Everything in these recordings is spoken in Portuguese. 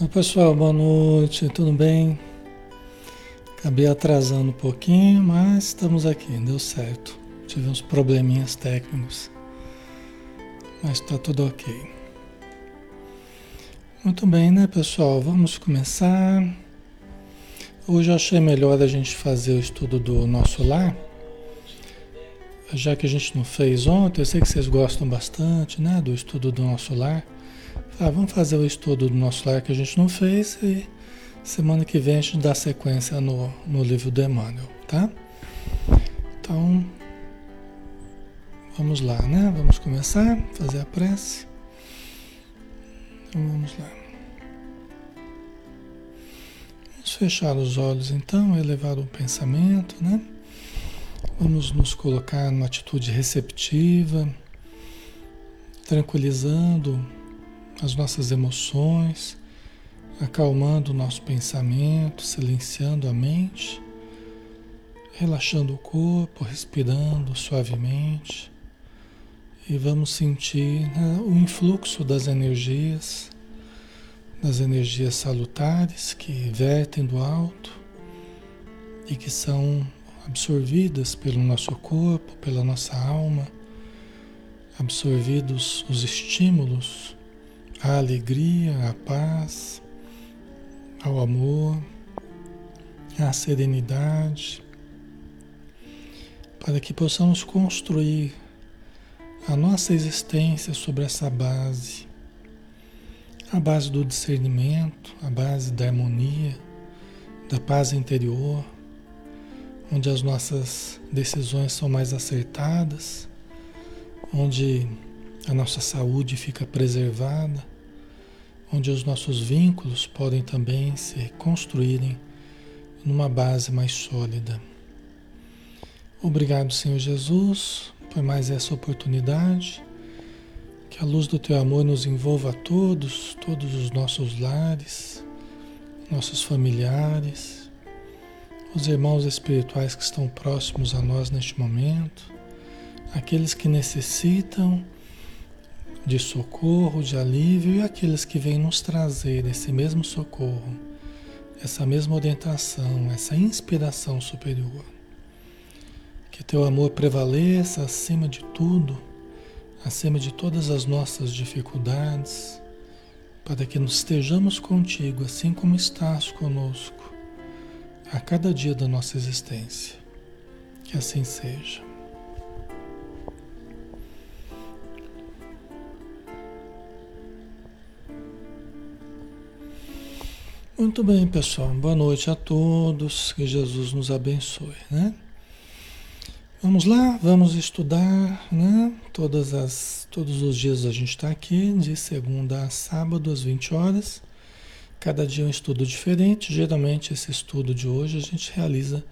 Oi pessoal, boa noite, tudo bem? Acabei atrasando um pouquinho, mas estamos aqui, deu certo. Tive uns probleminhas técnicos, mas está tudo ok. Muito bem, né pessoal? Vamos começar. Hoje eu achei melhor a gente fazer o estudo do nosso lar, já que a gente não fez ontem. Eu sei que vocês gostam bastante, né, do estudo do nosso lar. Ah, vamos fazer o estudo do nosso lar que a gente não fez e semana que vem a gente dá sequência no, no livro do Emmanuel, tá? Então, vamos lá, né? Vamos começar, fazer a prece. Então, vamos lá. Vamos fechar os olhos então, elevar o pensamento, né? Vamos nos colocar numa atitude receptiva, tranquilizando as nossas emoções, acalmando o nosso pensamento, silenciando a mente, relaxando o corpo, respirando suavemente. E vamos sentir né, o influxo das energias, das energias salutares que vertem do alto e que são absorvidas pelo nosso corpo, pela nossa alma, absorvidos os estímulos a alegria, a paz, ao amor, à serenidade, para que possamos construir a nossa existência sobre essa base, a base do discernimento, a base da harmonia, da paz interior, onde as nossas decisões são mais acertadas, onde a nossa saúde fica preservada, onde os nossos vínculos podem também se construírem numa base mais sólida. Obrigado, Senhor Jesus, por mais essa oportunidade. Que a luz do Teu amor nos envolva a todos, todos os nossos lares, nossos familiares, os irmãos espirituais que estão próximos a nós neste momento, aqueles que necessitam de socorro, de alívio e aqueles que vêm nos trazer esse mesmo socorro, essa mesma orientação, essa inspiração superior. Que teu amor prevaleça acima de tudo, acima de todas as nossas dificuldades, para que nos estejamos contigo assim como estás conosco a cada dia da nossa existência. Que assim seja. Muito bem, pessoal. Boa noite a todos. Que Jesus nos abençoe, né? Vamos lá, vamos estudar, né? Todas as, todos os dias a gente está aqui, de segunda a sábado, às 20 horas. Cada dia um estudo diferente. Geralmente esse estudo de hoje a gente realiza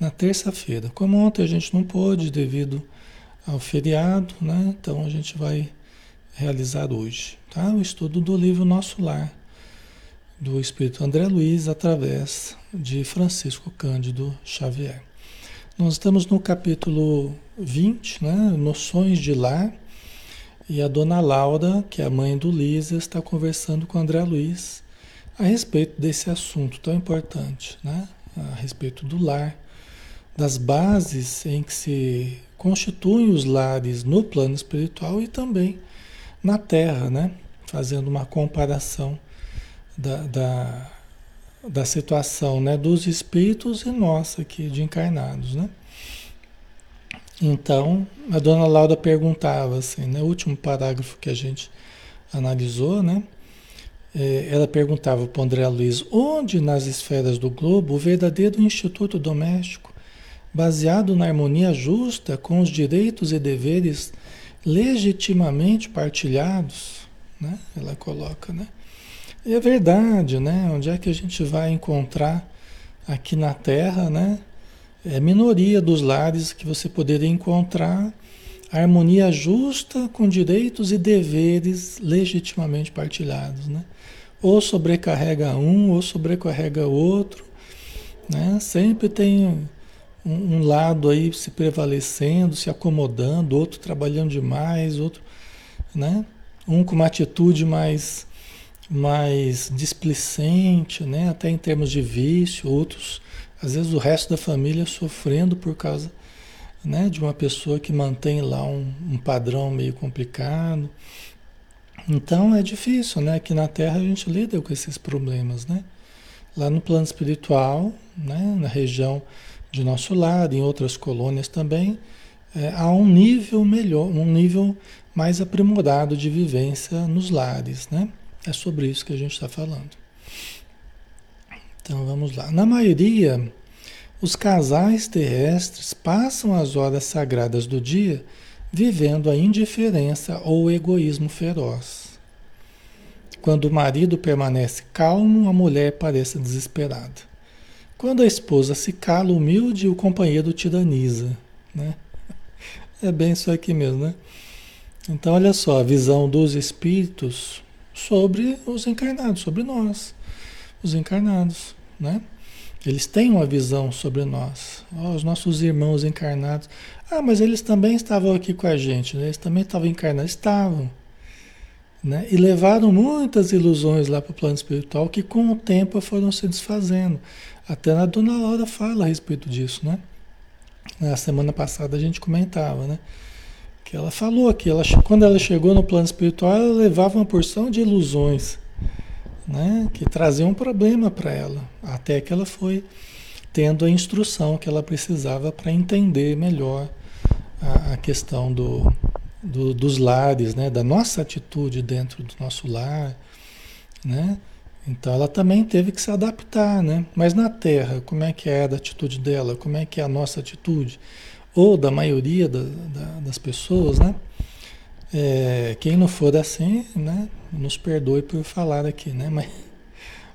na terça-feira. Como ontem a gente não pôde devido ao feriado, né? Então a gente vai realizar hoje, tá? O estudo do livro Nosso Lar do Espírito André Luiz através de Francisco Cândido Xavier. Nós estamos no capítulo 20, né, Noções de Lar, e a dona Laura, que é a mãe do Luiz, está conversando com André Luiz a respeito desse assunto tão importante, né, a respeito do lar, das bases em que se constituem os lares no plano espiritual e também na Terra, né, fazendo uma comparação da, da, da situação né, dos espíritos e nossa aqui de encarnados. Né? Então, a dona Laura perguntava assim, né, o último parágrafo que a gente analisou, né? É, ela perguntava para André Luiz, onde nas esferas do globo o verdadeiro instituto doméstico, baseado na harmonia justa com os direitos e deveres legitimamente partilhados, né? Ela coloca, né? É verdade, né? Onde é que a gente vai encontrar aqui na Terra, né? É minoria dos lares que você poderia encontrar harmonia justa com direitos e deveres legitimamente partilhados, né? Ou sobrecarrega um, ou sobrecarrega outro, né? Sempre tem um, um lado aí se prevalecendo, se acomodando, outro trabalhando demais, outro, né? Um com uma atitude mais mais displicente, né? até em termos de vício, outros, às vezes o resto da família sofrendo por causa né? de uma pessoa que mantém lá um, um padrão meio complicado. Então é difícil, né? Aqui na Terra a gente lida com esses problemas, né? Lá no plano espiritual, né? na região de nosso lado, em outras colônias também, é, há um nível melhor, um nível mais aprimorado de vivência nos lares, né? É sobre isso que a gente está falando. Então vamos lá. Na maioria, os casais terrestres passam as horas sagradas do dia vivendo a indiferença ou o egoísmo feroz. Quando o marido permanece calmo, a mulher parece desesperada. Quando a esposa se cala, humilde, o companheiro tiraniza. Né? É bem isso aqui mesmo, né? Então, olha só, a visão dos espíritos sobre os encarnados, sobre nós, os encarnados, né? Eles têm uma visão sobre nós, oh, os nossos irmãos encarnados. Ah, mas eles também estavam aqui com a gente, né? eles também estavam encarnados, estavam. Né? E levaram muitas ilusões lá para o plano espiritual que com o tempo foram se desfazendo. Até a dona Laura fala a respeito disso, né? Na semana passada a gente comentava, né? Que ela falou que ela, quando ela chegou no plano espiritual, ela levava uma porção de ilusões, né? Que traziam um problema para ela, até que ela foi tendo a instrução que ela precisava para entender melhor a, a questão do, do, dos lares, né? Da nossa atitude dentro do nosso lar, né? Então ela também teve que se adaptar, né? Mas na Terra, como é que é a atitude dela? Como é que é a nossa atitude? Ou da maioria da, da, das pessoas, né? É, quem não for assim, né? Nos perdoe por falar aqui, né? Mas,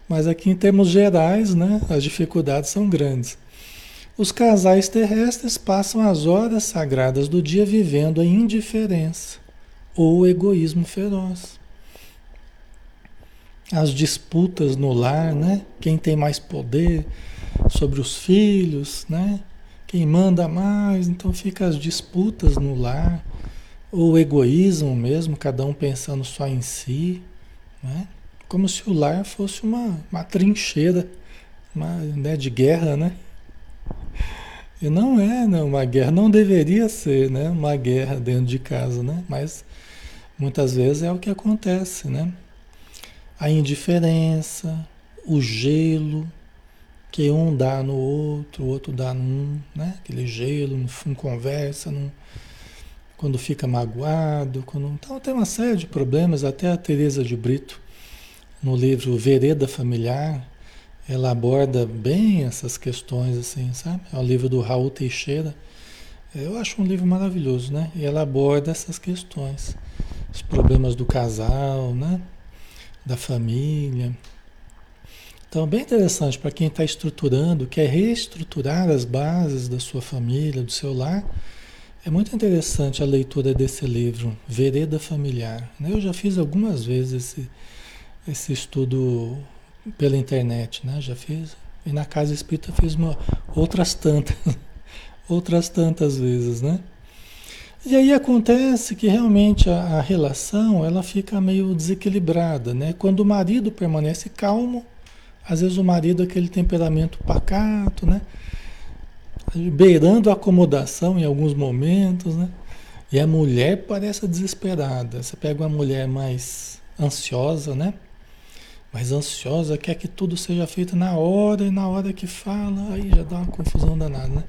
mas aqui em termos gerais, né? As dificuldades são grandes. Os casais terrestres passam as horas sagradas do dia vivendo a indiferença ou o egoísmo feroz as disputas no lar, né? Quem tem mais poder sobre os filhos, né? Quem manda mais, então fica as disputas no lar, ou o egoísmo mesmo, cada um pensando só em si, né? Como se o lar fosse uma, uma trincheira uma, né, de guerra, né? E não é, não, uma guerra não deveria ser, né? Uma guerra dentro de casa, né? Mas muitas vezes é o que acontece, né? a indiferença, o gelo, que um dá no outro, o outro dá num, né? Aquele gelo, não, conversa, não, quando fica magoado, quando... então tem uma série de problemas, até a Teresa de Brito, no livro Vereda Familiar, ela aborda bem essas questões assim, sabe? É o livro do Raul Teixeira. Eu acho um livro maravilhoso, né? E ela aborda essas questões, os problemas do casal, né? da família. Então, bem interessante para quem está estruturando, quer reestruturar as bases da sua família, do seu lar. É muito interessante a leitura desse livro, Vereda Familiar. Né? Eu já fiz algumas vezes esse, esse estudo pela internet, né? Já fiz. E na Casa Espírita fiz uma, outras tantas, outras tantas vezes, né? E aí acontece que realmente a, a, relação ela fica meio desequilibrada, né? Quando o marido permanece calmo, às vezes o marido é aquele temperamento pacato, né? Beirando a acomodação em alguns momentos, né? E a mulher parece desesperada. Você pega uma mulher mais ansiosa, né? Mais ansiosa, quer que tudo seja feito na hora e na hora que fala, aí já dá uma confusão danada, né?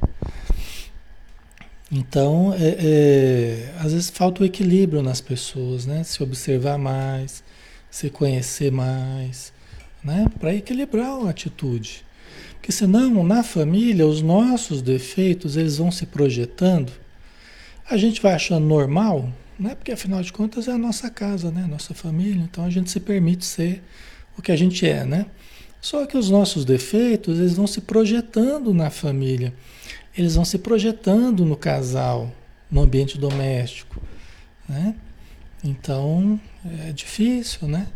Então, é, é, às vezes falta o equilíbrio nas pessoas, né? Se observar mais, se conhecer mais, né? Para equilibrar a atitude. Porque senão, na família, os nossos defeitos, eles vão se projetando. A gente vai achando normal, né? Porque afinal de contas é a nossa casa, né? Nossa família. Então a gente se permite ser o que a gente é, né? Só que os nossos defeitos, eles vão se projetando na família eles vão se projetando no casal, no ambiente doméstico, né? Então é difícil, né?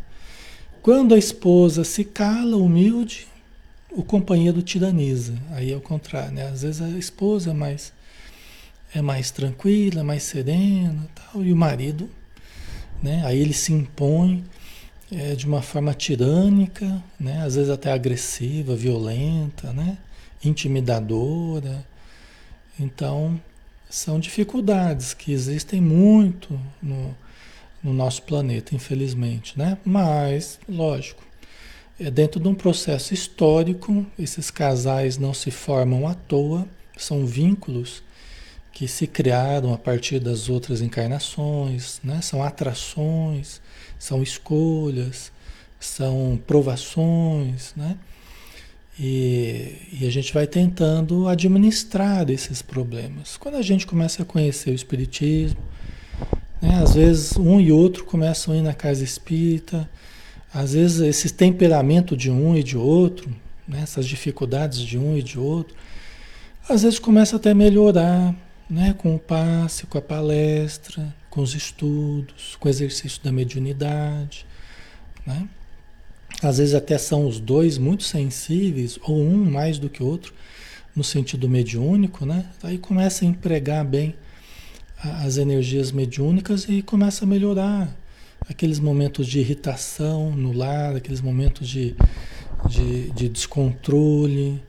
Quando a esposa se cala, humilde, o companheiro tiraniza. Aí é o contrário, né? Às vezes a esposa é mais, é mais tranquila, mais serena, tal, e o marido, né? Aí ele se impõe, é, de uma forma tirânica, né? às vezes até agressiva, violenta, né? intimidadora. Então, são dificuldades que existem muito no, no nosso planeta, infelizmente. Né? Mas, lógico, é dentro de um processo histórico, esses casais não se formam à toa, são vínculos que se criaram a partir das outras encarnações, né? são atrações, são escolhas, são provações, né? E, e, a gente vai tentando administrar esses problemas. Quando a gente começa a conhecer o Espiritismo, né? às vezes um e outro começam a ir na casa espírita, às vezes esse temperamento de um e de outro, né? essas dificuldades de um e de outro, às vezes começa até a melhorar, né, com o passe, com a palestra, com os estudos, com o exercício da mediunidade, né? Às vezes até são os dois muito sensíveis, ou um mais do que o outro, no sentido mediúnico, né? Aí começa a empregar bem as energias mediúnicas e começa a melhorar aqueles momentos de irritação no lar, aqueles momentos de, de, de descontrole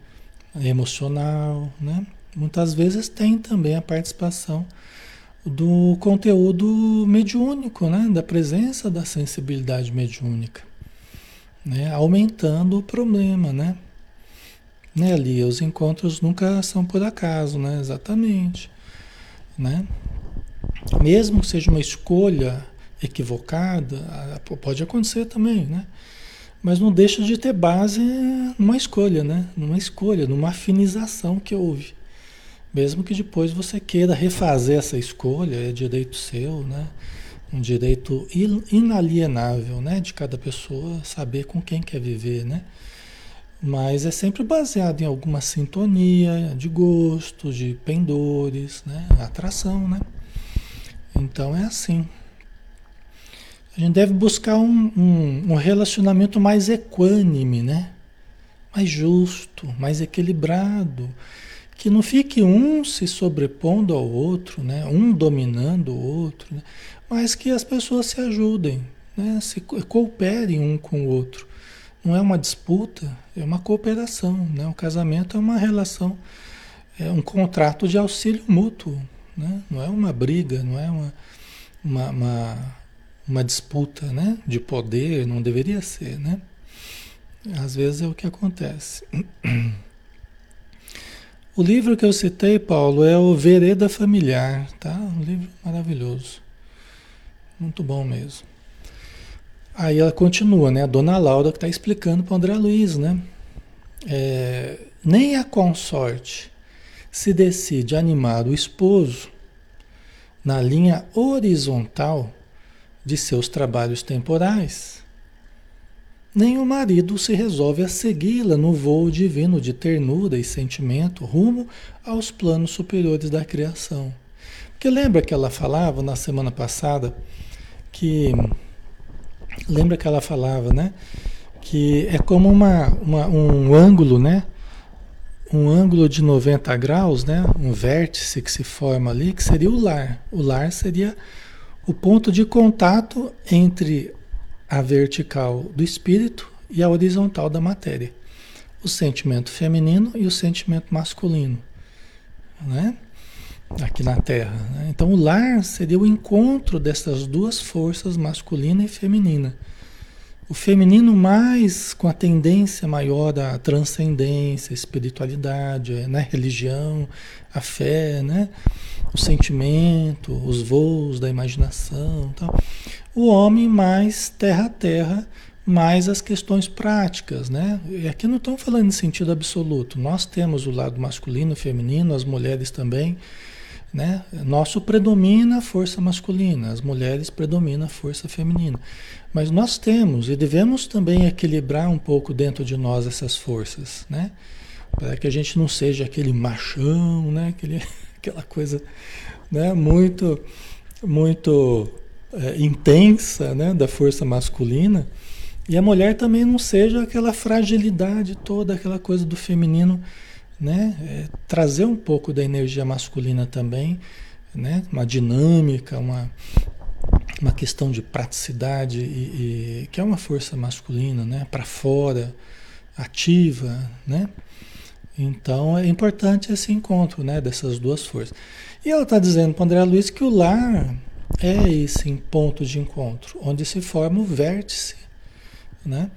emocional, né? muitas vezes tem também a participação do conteúdo mediúnico, né? da presença da sensibilidade mediúnica, né? aumentando o problema, né? né, ali Os encontros nunca são por acaso, né? Exatamente, né? Mesmo que seja uma escolha equivocada, pode acontecer também, né? Mas não deixa de ter base numa escolha, né? Numa escolha, numa afinização que houve. Mesmo que depois você queira refazer essa escolha, é direito seu, né? Um direito inalienável, né? De cada pessoa saber com quem quer viver, né? Mas é sempre baseado em alguma sintonia de gostos, de pendores, né? Atração, né? Então é assim. A gente deve buscar um, um, um relacionamento mais equânime, né? Mais justo, mais equilibrado que não fique um se sobrepondo ao outro, né? um dominando o outro, né? mas que as pessoas se ajudem, né? se cooperem um com o outro. Não é uma disputa, é uma cooperação. Né? O casamento é uma relação, é um contrato de auxílio mútuo. Né? Não é uma briga, não é uma, uma, uma, uma disputa né? de poder, não deveria ser. Né? Às vezes é o que acontece. O livro que eu citei, Paulo, é o Vereda Familiar, tá? Um livro maravilhoso. Muito bom mesmo. Aí ela continua, né? A dona Laura que está explicando para o André Luiz, né? É, nem a consorte se decide animar o esposo na linha horizontal de seus trabalhos temporais nem o marido se resolve a segui-la no voo divino de ternura e sentimento rumo aos planos superiores da criação. Porque lembra que ela falava na semana passada que. Lembra que ela falava, né? Que é como uma, uma, um ângulo, né? Um ângulo de 90 graus, né? Um vértice que se forma ali, que seria o lar. O lar seria o ponto de contato entre a vertical do espírito e a horizontal da matéria. O sentimento feminino e o sentimento masculino, né? Aqui na Terra. Né? Então, o lar seria o encontro dessas duas forças, masculina e feminina. O feminino mais com a tendência maior à transcendência, espiritualidade, né? religião, a fé, né? o sentimento, os voos da imaginação. Tal. O homem mais terra a terra, mais as questões práticas. Né? E aqui não estamos falando em sentido absoluto. Nós temos o lado masculino feminino, as mulheres também. Né? Nosso predomina a força masculina, as mulheres predomina a força feminina. Mas nós temos e devemos também equilibrar um pouco dentro de nós essas forças, né? Para que a gente não seja aquele machão, né? Aquele, aquela coisa né? muito, muito é, intensa né? da força masculina. E a mulher também não seja aquela fragilidade toda, aquela coisa do feminino né? É, trazer um pouco da energia masculina também, né? Uma dinâmica, uma, uma questão de praticidade e, e que é uma força masculina, né? Para fora, ativa, né? Então é importante esse encontro, né? Dessas duas forças. E ela está dizendo para André Luiz que o lar é esse ponto de encontro, onde se forma o vértice, né?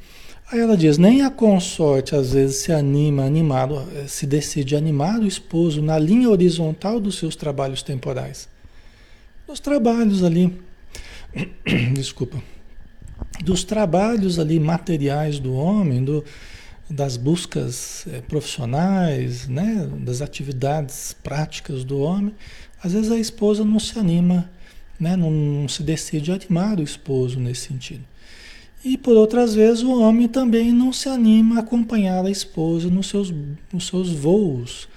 Aí ela diz, nem a consorte às vezes se anima, animado, se decide animar o esposo na linha horizontal dos seus trabalhos temporais. Dos trabalhos ali, desculpa, dos trabalhos ali materiais do homem, do, das buscas é, profissionais, né, das atividades práticas do homem, às vezes a esposa não se anima, né, não, não se decide animar o esposo nesse sentido. E por outras vezes o homem também não se anima a acompanhar a esposa nos seus, nos seus voos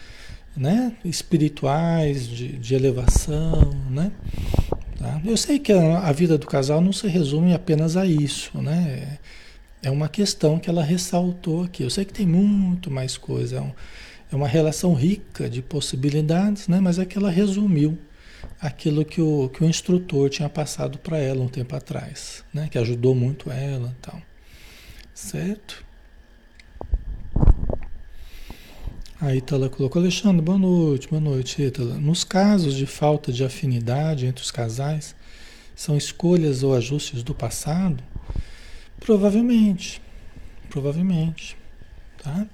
né? espirituais, de, de elevação. Né? Tá? Eu sei que a, a, vida do casal não se resume apenas a isso. Né? É uma questão que ela ressaltou aqui. Eu sei que tem muito mais coisa, é, um, é uma relação rica de possibilidades, né? mas é que ela resumiu aquilo que o, que o instrutor tinha passado para ela um tempo atrás, né? Que ajudou muito ela e tal. Certo? A Ítala colocou, Alexandre, boa noite, boa noite, Ítala. Nos casos de falta de afinidade entre os casais, são escolhas ou ajustes do passado? Provavelmente, provavelmente, tá?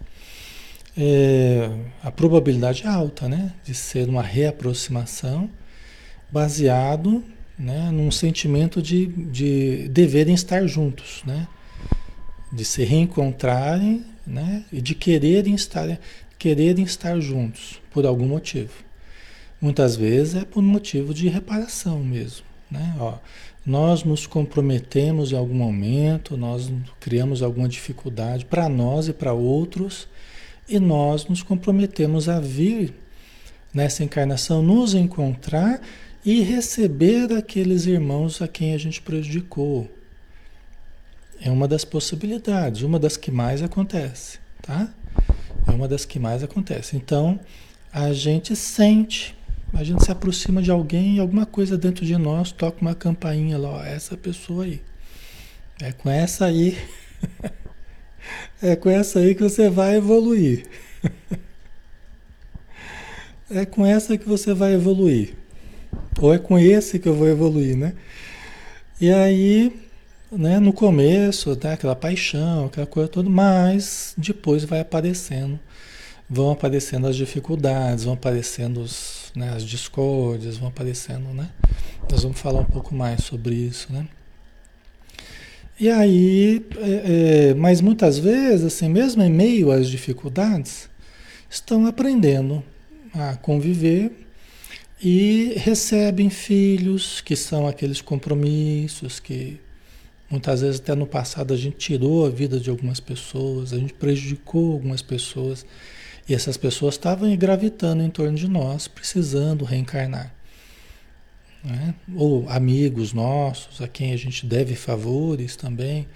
É, a probabilidade é alta, né? De ser uma reaproximação baseado né, num sentimento de, de deverem estar juntos, né? de se reencontrarem né, e de quererem estar, quererem estar juntos por algum motivo. Muitas vezes é por motivo de reparação mesmo. Né? Ó, nós nos comprometemos em algum momento, nós criamos alguma dificuldade para nós e para outros, e nós nos comprometemos a vir nessa encarnação, nos encontrar e receber aqueles irmãos a quem a gente prejudicou. É uma das possibilidades, uma das que mais acontece, tá? É uma das que mais acontece. Então, a gente sente, a gente se aproxima de alguém e alguma coisa dentro de nós toca uma campainha lá, ó, essa pessoa aí. É com essa aí. é com essa aí que você vai evoluir. é com essa que você vai evoluir. Ou é com esse que eu vou evoluir, né? E aí, né, no começo, tá, aquela paixão, aquela coisa toda, mas depois vai aparecendo, vão aparecendo as dificuldades, vão aparecendo os, né, as discórdias, vão aparecendo, né? Nós vamos falar um pouco mais sobre isso, né? E aí, é, é, mas muitas vezes, assim, mesmo em meio às dificuldades, estão aprendendo a conviver e recebem filhos, que são aqueles compromissos que muitas vezes até no passado a gente tirou a vida de algumas pessoas, a gente prejudicou algumas pessoas, e essas pessoas estavam gravitando em torno de nós, precisando reencarnar. Né? Ou amigos nossos, a quem a gente deve favores também,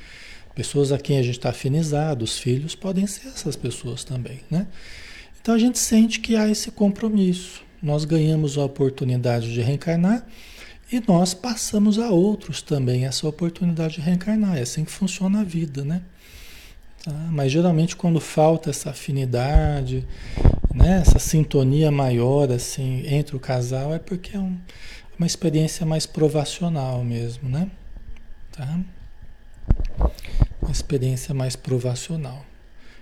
pessoas a quem a gente está afinizado, os filhos podem ser essas pessoas também. Né? Então a gente sente que há esse compromisso nós ganhamos a oportunidade de reencarnar e nós passamos a outros também essa oportunidade de reencarnar. É assim que funciona a vida, né? Tá? Mas geralmente quando falta essa afinidade, né, essa sintonia maior assim entre o casal é porque é um, uma experiência mais provacional mesmo, né? Tá? Uma experiência mais provacional,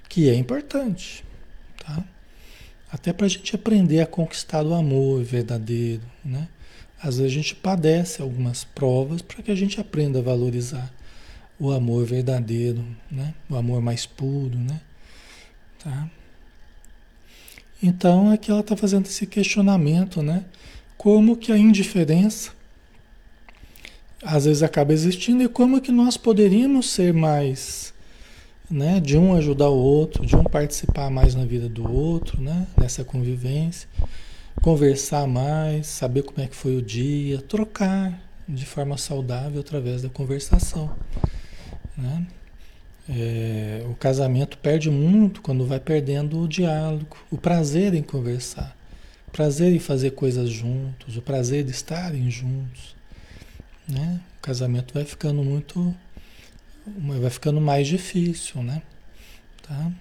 que é importante, tá? Até para a gente aprender a conquistar o amor verdadeiro, né? Às vezes a gente padece algumas provas para que a gente aprenda a valorizar o amor verdadeiro, né? O amor mais puro, né? Tá? Então aqui ela está fazendo esse questionamento, né? Como que a indiferença às vezes acaba existindo e como que nós poderíamos ser mais né? De um ajudar o outro, de um participar mais na vida do outro, né? Nessa convivência, conversar mais, saber como é que foi o dia, trocar de forma saudável através da conversação, né? É, o casamento perde muito quando vai perdendo o diálogo, o prazer em conversar, o prazer em fazer coisas juntos, o prazer de estarem juntos. né? O casamento vai ficando muito, vai ficando mais difícil, né? Tá?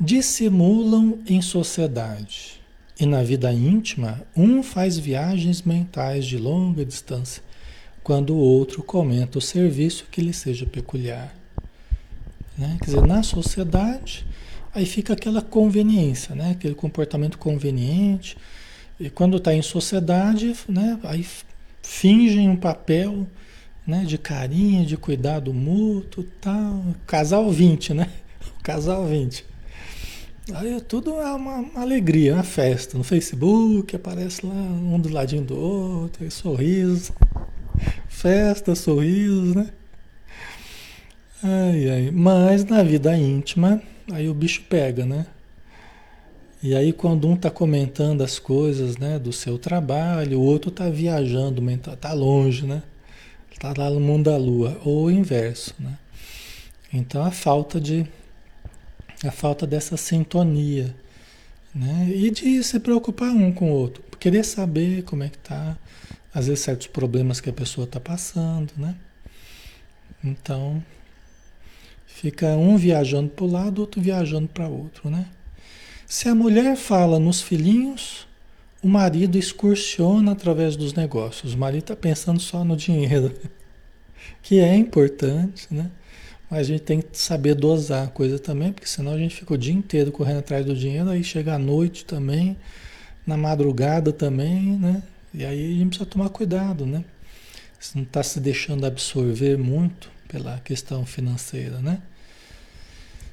Dissimulam em sociedade e na vida íntima, um faz viagens mentais de longa distância, quando o outro comenta o serviço que lhe seja peculiar. Né? Quer dizer, na sociedade, aí fica aquela conveniência, né? aquele comportamento conveniente. E quando está em sociedade, né? aí fingem um papel né? de carinho, de cuidado mútuo, tal. Casal 20, né? Casal 20. Aí tudo é uma, uma, alegria, uma festa. No Facebook aparece lá um do ladinho do outro, sorrisos. Festa, sorrisos, né? Ai, ai. Mas na vida íntima, aí o bicho pega, né? E aí quando um tá comentando as coisas, né, do seu trabalho, o outro tá viajando, tá longe, né? Tá lá no mundo da lua, ou o inverso, né? Então a falta de a falta dessa sintonia, né? E de se preocupar um com o outro, querer saber como é que tá, às vezes certos problemas que a pessoa está passando, né? Então, fica um viajando para o lado, outro viajando para outro, né? Se a mulher fala nos filhinhos, o marido excursiona através dos negócios. O marido está pensando só no dinheiro, que é importante, né? Mas a gente tem que saber dosar a coisa também, porque senão a gente fica o dia inteiro correndo atrás do dinheiro, aí chega à noite também, na madrugada também, né? E aí a gente precisa tomar cuidado, né? Se não está se deixando absorver muito pela questão financeira, né?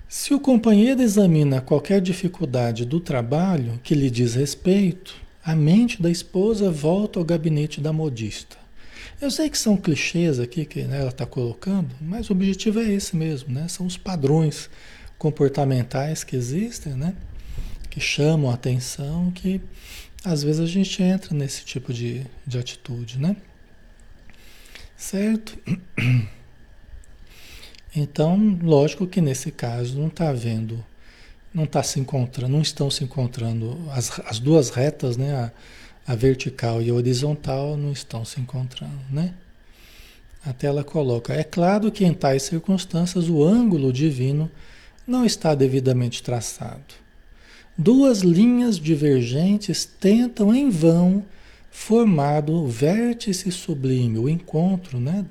Se o companheiro examina qualquer dificuldade do trabalho que lhe diz respeito, a mente da esposa volta ao gabinete da modista. Eu sei que são clichês aqui que né, ela está colocando, mas o objetivo é esse mesmo, né? São os padrões comportamentais que existem, né? Que chamam a atenção, que às vezes a gente entra nesse tipo de, de atitude, né? Certo? Então, lógico que nesse caso não está havendo, não está se encontrando, não estão se encontrando as, as duas retas, né? A, a vertical e a horizontal não estão se encontrando, né? Até ela coloca: é claro que em tais circunstâncias o ângulo divino não está devidamente traçado. Duas linhas divergentes tentam em vão formar o vértice sublime, o encontro, né?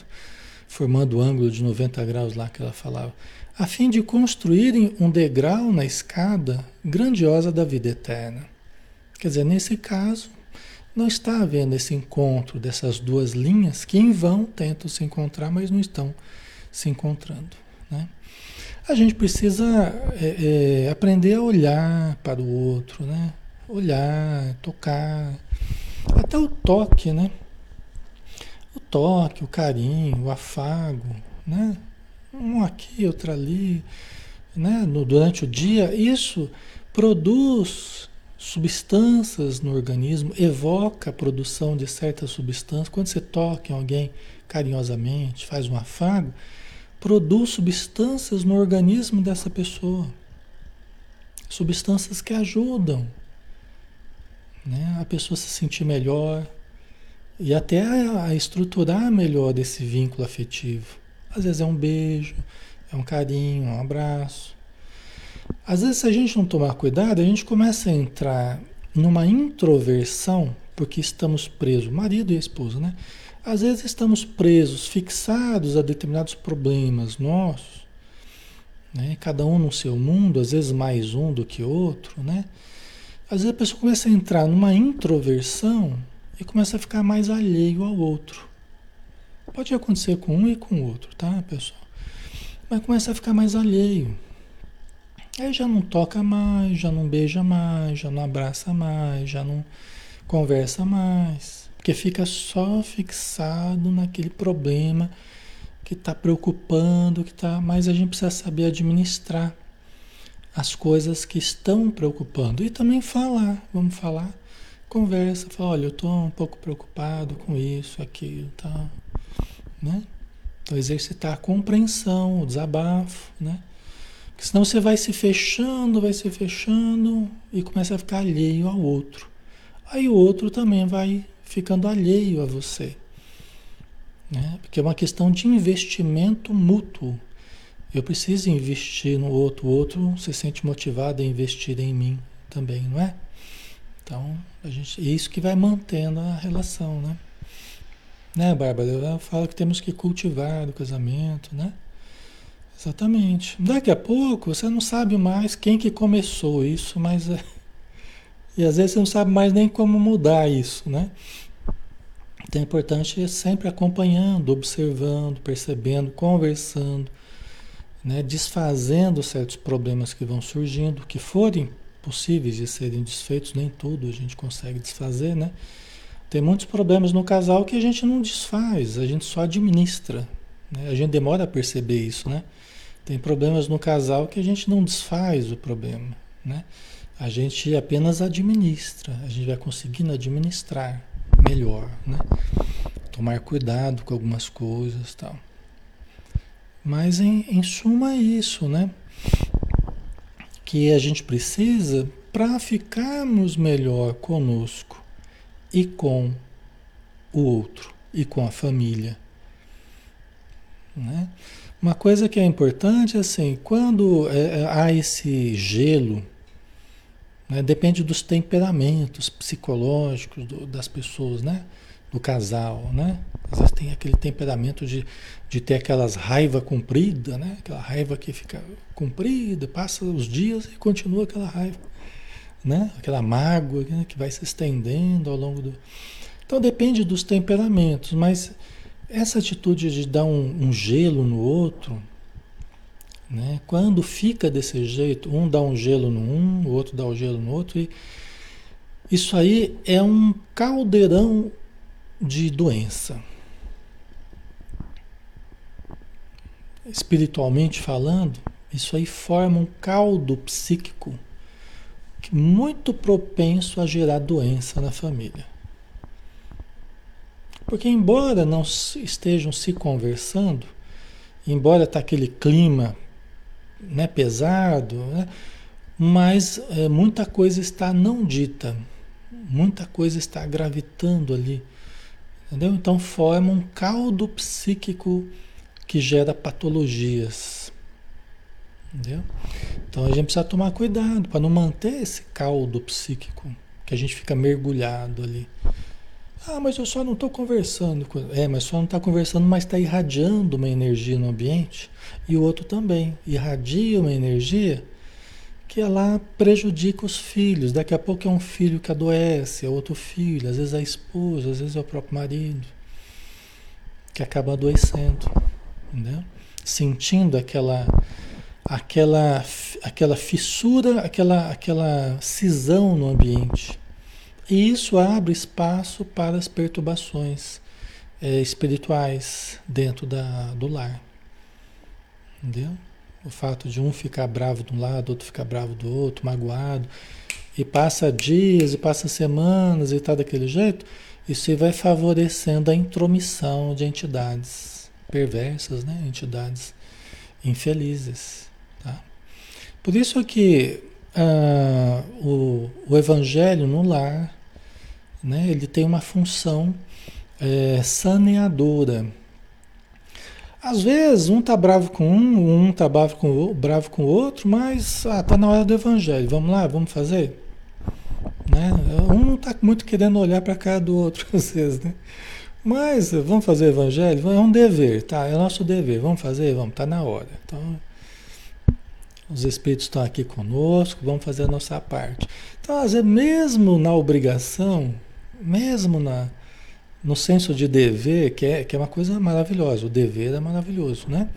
formando o ângulo de 90 graus lá que ela falava, a fim de construírem um degrau na escada grandiosa da vida eterna. Quer dizer, nesse caso, não está havendo esse encontro dessas duas linhas que em vão tentam se encontrar, mas não estão se encontrando. Né? A gente precisa é, é, aprender a olhar para o outro, né? olhar, tocar, até o toque, né? O toque, o carinho, o afago, né? Um aqui, outro ali, né? No, durante o dia, isso produz substâncias no organismo, evoca a produção de certas substâncias. Quando você toca em alguém carinhosamente, faz um afago, produz substâncias no organismo dessa pessoa. Substâncias que ajudam né, a pessoa se sentir melhor e até a, a estruturar melhor esse vínculo afetivo. Às vezes é um beijo, é um carinho, um abraço. Às vezes, se a gente não tomar cuidado, a gente começa a entrar numa introversão, porque estamos presos, marido e esposa, né? Às vezes estamos presos, fixados a determinados problemas nossos, né? cada um no seu mundo, às vezes mais um do que outro, né? Às vezes a pessoa começa a entrar numa introversão e começa a ficar mais alheio ao outro. Pode acontecer com um e com o outro, tá, pessoal? Mas começa a ficar mais alheio. Aí já não toca mais, já não beija mais, já não abraça mais, já não conversa mais, porque fica só fixado naquele problema que está preocupando, que tá, mas a gente precisa saber administrar as coisas que estão preocupando e também falar, vamos falar, conversa, fala, olha, eu estou um pouco preocupado com isso, aquilo, tá, né? Então exercitar a compreensão, o desabafo, né? Porque senão você vai se fechando, vai se fechando e começa a ficar alheio ao outro. Aí o outro também vai ficando alheio a você. Né? Porque é uma questão de investimento mútuo. Eu preciso investir no outro, o outro se sente motivado a investir em mim também, não é? Então, a gente, é isso que vai mantendo a relação, né? Né, Bárbara? Eu falo que temos que cultivar o casamento, né? Exatamente. Daqui a pouco você não sabe mais quem que começou isso, mas é... e às vezes você não sabe mais nem como mudar isso, né? Então é importante sempre acompanhando, observando, percebendo, conversando, né? desfazendo certos problemas que vão surgindo, que forem possíveis de serem desfeitos, nem tudo a gente consegue desfazer, né? Tem muitos problemas no casal que a gente não desfaz, a gente só administra. Né? A gente demora a perceber isso, né? Tem problemas no casal que a gente não desfaz o problema, né? A gente apenas administra, a gente vai conseguindo administrar melhor, né? Tomar cuidado com algumas coisas tal. Mas em, em suma é isso, né? Que a gente precisa para ficarmos melhor conosco e com o outro e com a família. Né? Uma coisa que é importante assim, quando é, é, há esse gelo, né, depende dos temperamentos psicológicos do, das pessoas, né? Do casal, né? Às vezes tem aquele temperamento de, de ter aquelas raiva comprida, né? Aquela raiva que fica comprida, passa os dias e continua aquela raiva né? Aquela mágoa né? que vai se estendendo ao longo do. Então depende dos temperamentos, mas essa atitude de dar um, um gelo no outro, né? Quando fica desse jeito, um dá um gelo no um, o outro dá um gelo no outro, e isso aí é um caldeirão de doença. Espiritualmente falando, isso aí forma um caldo psíquico muito propenso a gerar doença na família. Porque embora não estejam se conversando, embora está aquele clima né, pesado, né, mas é, muita coisa está não dita, muita coisa está gravitando ali. Entendeu? Então forma um caldo psíquico que gera patologias. Entendeu? Então a gente precisa tomar cuidado para não manter esse caldo psíquico, que a gente fica mergulhado ali. Ah, mas eu só não estou conversando. Com... É, mas só não está conversando, mas está irradiando uma energia no ambiente. E o outro também. Irradia uma energia que ela prejudica os filhos. Daqui a pouco é um filho que adoece, é outro filho, às vezes é a esposa, às vezes é o próprio marido, que acaba adoecendo. Sentindo aquela aquela, aquela fissura, aquela, aquela cisão no ambiente. E isso abre espaço para as perturbações é, espirituais dentro da, do lar. Entendeu? O fato de um ficar bravo de um lado, outro ficar bravo do outro, magoado, e passa dias, e passa semanas e está daquele jeito, isso vai favorecendo a intromissão de entidades perversas, né? entidades infelizes. Por isso que ah, o, o, evangelho no lar, né, ele tem uma função é, saneadora. Às vezes um tá bravo com um, um tá bravo com o, bravo com o outro, mas ah, tá na hora do evangelho. Vamos lá, vamos fazer. Né? Um não tá muito querendo olhar para cara do outro vezes, né? Mas vamos fazer o evangelho, é um dever, tá? É nosso dever. Vamos fazer, vamos, tá na hora. Então os espíritos estão aqui conosco, vamos fazer a nossa parte. Então, às vezes, mesmo na obrigação, mesmo na, no senso de dever, que é, que é uma coisa maravilhosa, o dever é maravilhoso, né?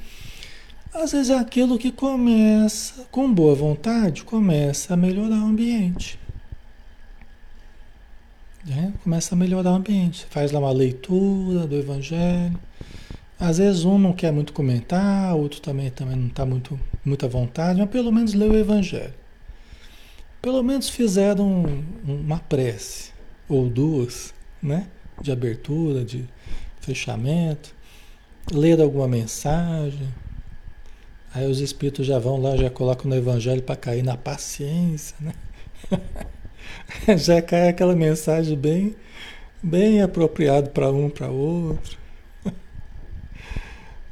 Às vezes é aquilo que começa, com boa vontade, começa a melhorar o ambiente. Né? Começa a melhorar o ambiente. Faz lá uma leitura do Evangelho às vezes um não quer muito comentar, outro também, também não está muito muita vontade, mas pelo menos leu o Evangelho. Pelo menos fizeram uma prece, ou duas, né? De abertura, de fechamento, leram alguma mensagem. Aí os espíritos já vão lá, já colocam no Evangelho para cair na paciência, né? já cai aquela mensagem bem, bem apropriado para um, para outro.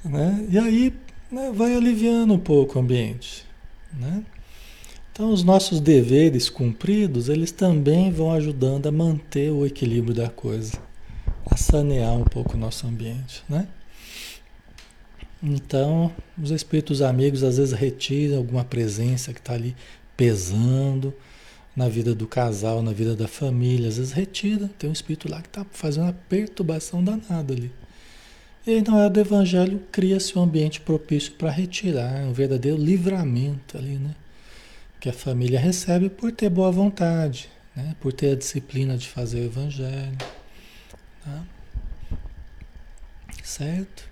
Né? E aí né, vai aliviando um pouco o ambiente. Né? Então, os nossos deveres cumpridos, eles também vão ajudando a manter o equilíbrio da coisa, a sanear um pouco o nosso ambiente, né? Então, os espíritos amigos às vezes retiram alguma presença que está ali pesando na vida do casal, na vida da família. Às vezes retira, tem um espírito lá que está fazendo uma perturbação danada ali. E na hora do evangelho, cria-se um ambiente propício para retirar, um verdadeiro livramento ali, né? Que a família recebe por ter boa vontade, né? por ter a disciplina de fazer o evangelho. Tá? Certo?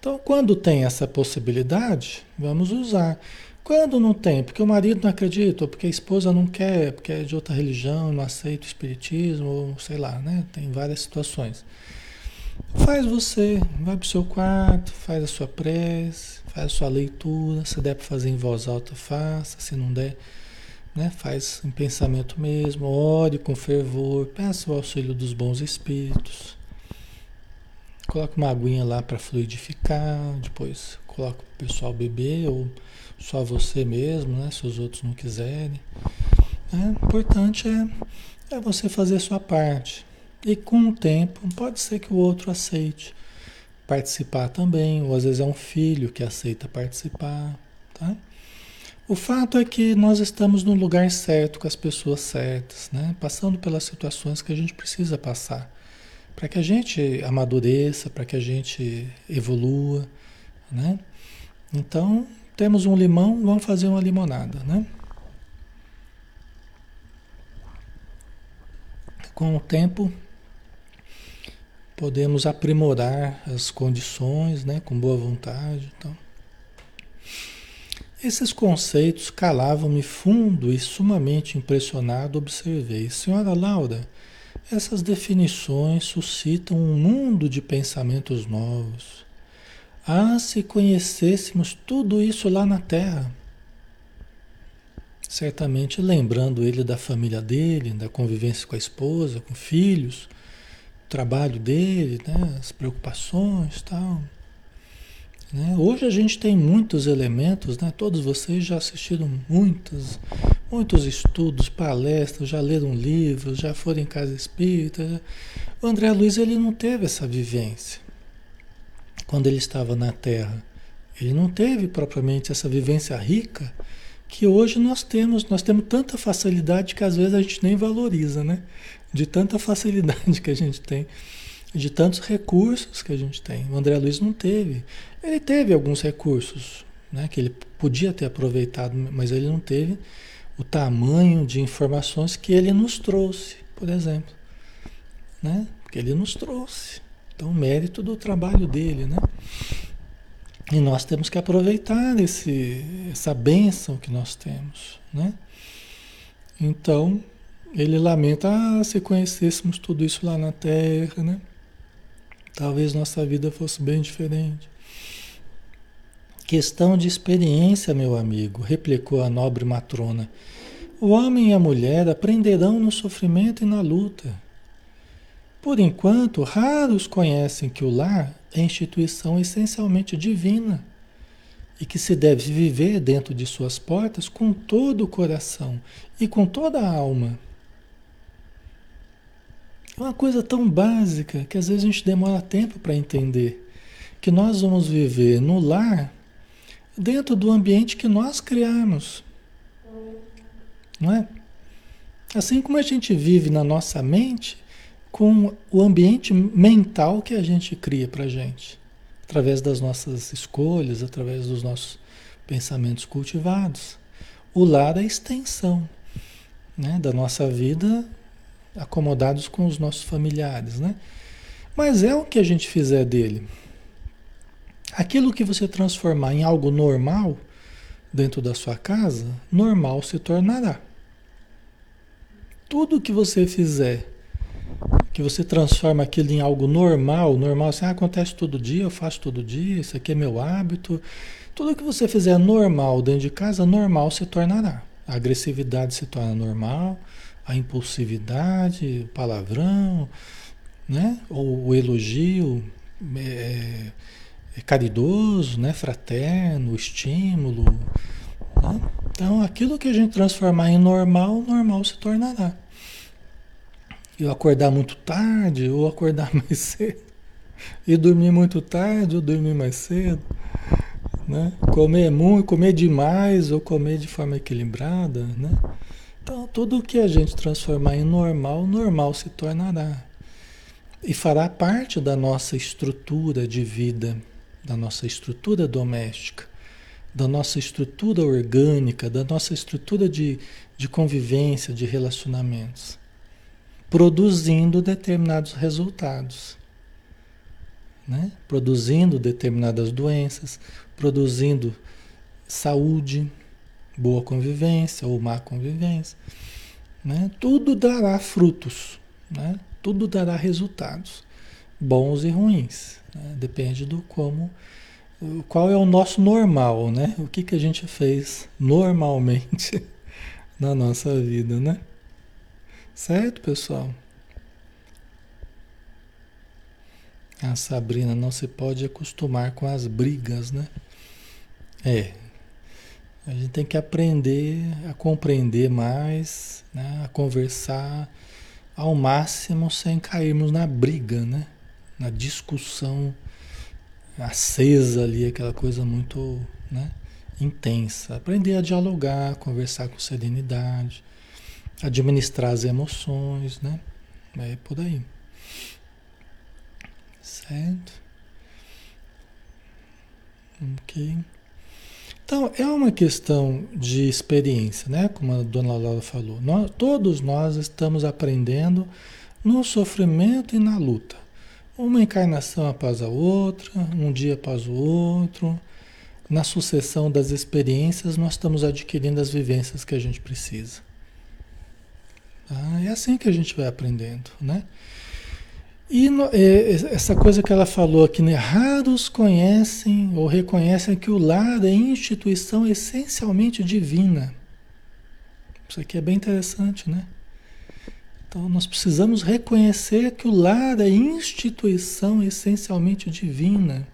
Então, quando tem essa possibilidade, vamos usar. Quando não tem, porque o marido não acredita, ou porque a esposa não quer, porque é de outra religião, não aceita o espiritismo, ou sei lá, né? Tem várias situações. Faz você, vai para o seu quarto, faz a sua prece, faz a sua leitura. Se der para fazer em voz alta, faça. Se não der, né, faz em pensamento mesmo. Ore com fervor, peça o auxílio dos bons espíritos. Coloque uma aguinha lá para fluidificar. Depois coloca o pessoal beber ou só você mesmo, né, se os outros não quiserem. É, o importante é, é você fazer a sua parte. E com o tempo, pode ser que o outro aceite participar também, ou às vezes é um filho que aceita participar, tá? O fato é que nós estamos no lugar certo, com as pessoas certas, né? Passando pelas situações que a gente precisa passar, para que a gente amadureça, para que a gente evolua, né? Então, temos um limão, vamos fazer uma limonada, né? Com o tempo, podemos aprimorar as condições, né, com boa vontade. Então. Esses conceitos calavam-me fundo e sumamente impressionado observei. Senhora Laura, essas definições suscitam um mundo de pensamentos novos. Ah, se conhecêssemos tudo isso lá na Terra! Certamente lembrando ele da família dele, da convivência com a esposa, com filhos, trabalho dele, né? as preocupações tal. Né? Hoje a gente tem muitos elementos, né? todos vocês já assistiram muitos, muitos estudos, palestras, já leram livros, já foram em casa espírita. O André Luiz ele não teve essa vivência quando ele estava na Terra. Ele não teve propriamente essa vivência rica que hoje nós temos. Nós temos tanta facilidade que às vezes a gente nem valoriza, né? De tanta facilidade que a gente tem, de tantos recursos que a gente tem. O André Luiz não teve. Ele teve alguns recursos né, que ele podia ter aproveitado, mas ele não teve o tamanho de informações que ele nos trouxe, por exemplo. Né? Que ele nos trouxe. Então, mérito do trabalho dele, né? E nós temos que aproveitar esse, essa bênção que nós temos, né? Então, ele lamenta, ah, se conhecêssemos tudo isso lá na Terra, né? Talvez nossa vida fosse bem diferente. Questão de experiência, meu amigo, replicou a nobre matrona. O homem e a mulher aprenderão no sofrimento e na luta. Por enquanto, raros conhecem que o lar é instituição essencialmente divina e que se deve viver dentro de suas portas com todo o coração e com toda a alma é uma coisa tão básica que às vezes a gente demora tempo para entender. Que nós vamos viver no lar dentro do ambiente que nós criamos. Não é? Assim como a gente vive na nossa mente com o ambiente mental que a gente cria para a gente, através das nossas escolhas, através dos nossos pensamentos cultivados. O lar é a extensão né, da nossa vida acomodados com os nossos familiares, né? Mas é o que a gente fizer dele. Aquilo que você transformar em algo normal dentro da sua casa, normal se tornará. Tudo que você fizer, que você transforma aquilo em algo normal, normal, assim, ah, acontece todo dia, eu faço todo dia, isso aqui é meu hábito. Tudo que você fizer normal dentro de casa, normal se tornará. A agressividade se torna normal, a impulsividade, o palavrão, né? Ou o elogio é, é caridoso, né? Fraterno, estímulo. Né? Então, aquilo que a gente transformar em normal, normal se tornará. Eu acordar muito tarde ou acordar mais cedo. E dormir muito tarde ou dormir mais cedo. Né? Comer muito, comer demais ou comer de forma equilibrada, né? Então, tudo que a gente transformar em normal, normal se tornará. E fará parte da nossa estrutura de vida, da nossa estrutura doméstica, da nossa estrutura orgânica, da nossa estrutura de, de convivência, de relacionamentos, produzindo determinados resultados. Né? Produzindo determinadas doenças, produzindo saúde, boa convivência ou má convivência. Né? Tudo dará frutos, né? tudo dará resultados, bons e ruins. Né? Depende do como, qual é o nosso normal, né? O que, que a gente fez normalmente na nossa vida, né? Certo, pessoal? A Sabrina não se pode acostumar com as brigas, né? É, a gente tem que aprender a compreender mais, né? a conversar ao máximo sem cairmos na briga, né? na discussão acesa ali, aquela coisa muito né? intensa. Aprender a dialogar, conversar com serenidade, administrar as emoções, né? É por aí. Certo? Ok. Então, é uma questão de experiência, né? Como a dona Laura falou. Nós, todos nós estamos aprendendo no sofrimento e na luta. Uma encarnação após a outra, um dia após o outro. Na sucessão das experiências, nós estamos adquirindo as vivências que a gente precisa. Ah, é assim que a gente vai aprendendo, né? E no, é, essa coisa que ela falou aqui, né? Raros conhecem ou reconhecem que o lar é instituição essencialmente divina. Isso aqui é bem interessante, né? Então nós precisamos reconhecer que o lar é instituição essencialmente divina,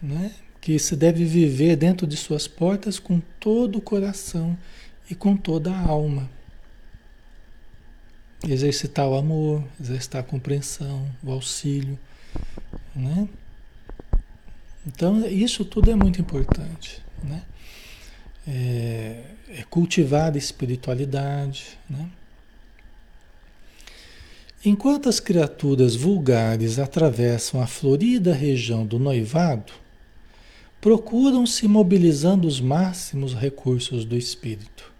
né? Que se deve viver dentro de suas portas com todo o coração e com toda a alma. Exercitar o amor, exercitar a compreensão, o auxílio, né? Então, isso tudo é muito importante, né? É, é cultivar a espiritualidade, né? Enquanto as criaturas vulgares atravessam a florida região do noivado, procuram se mobilizando os máximos recursos do espírito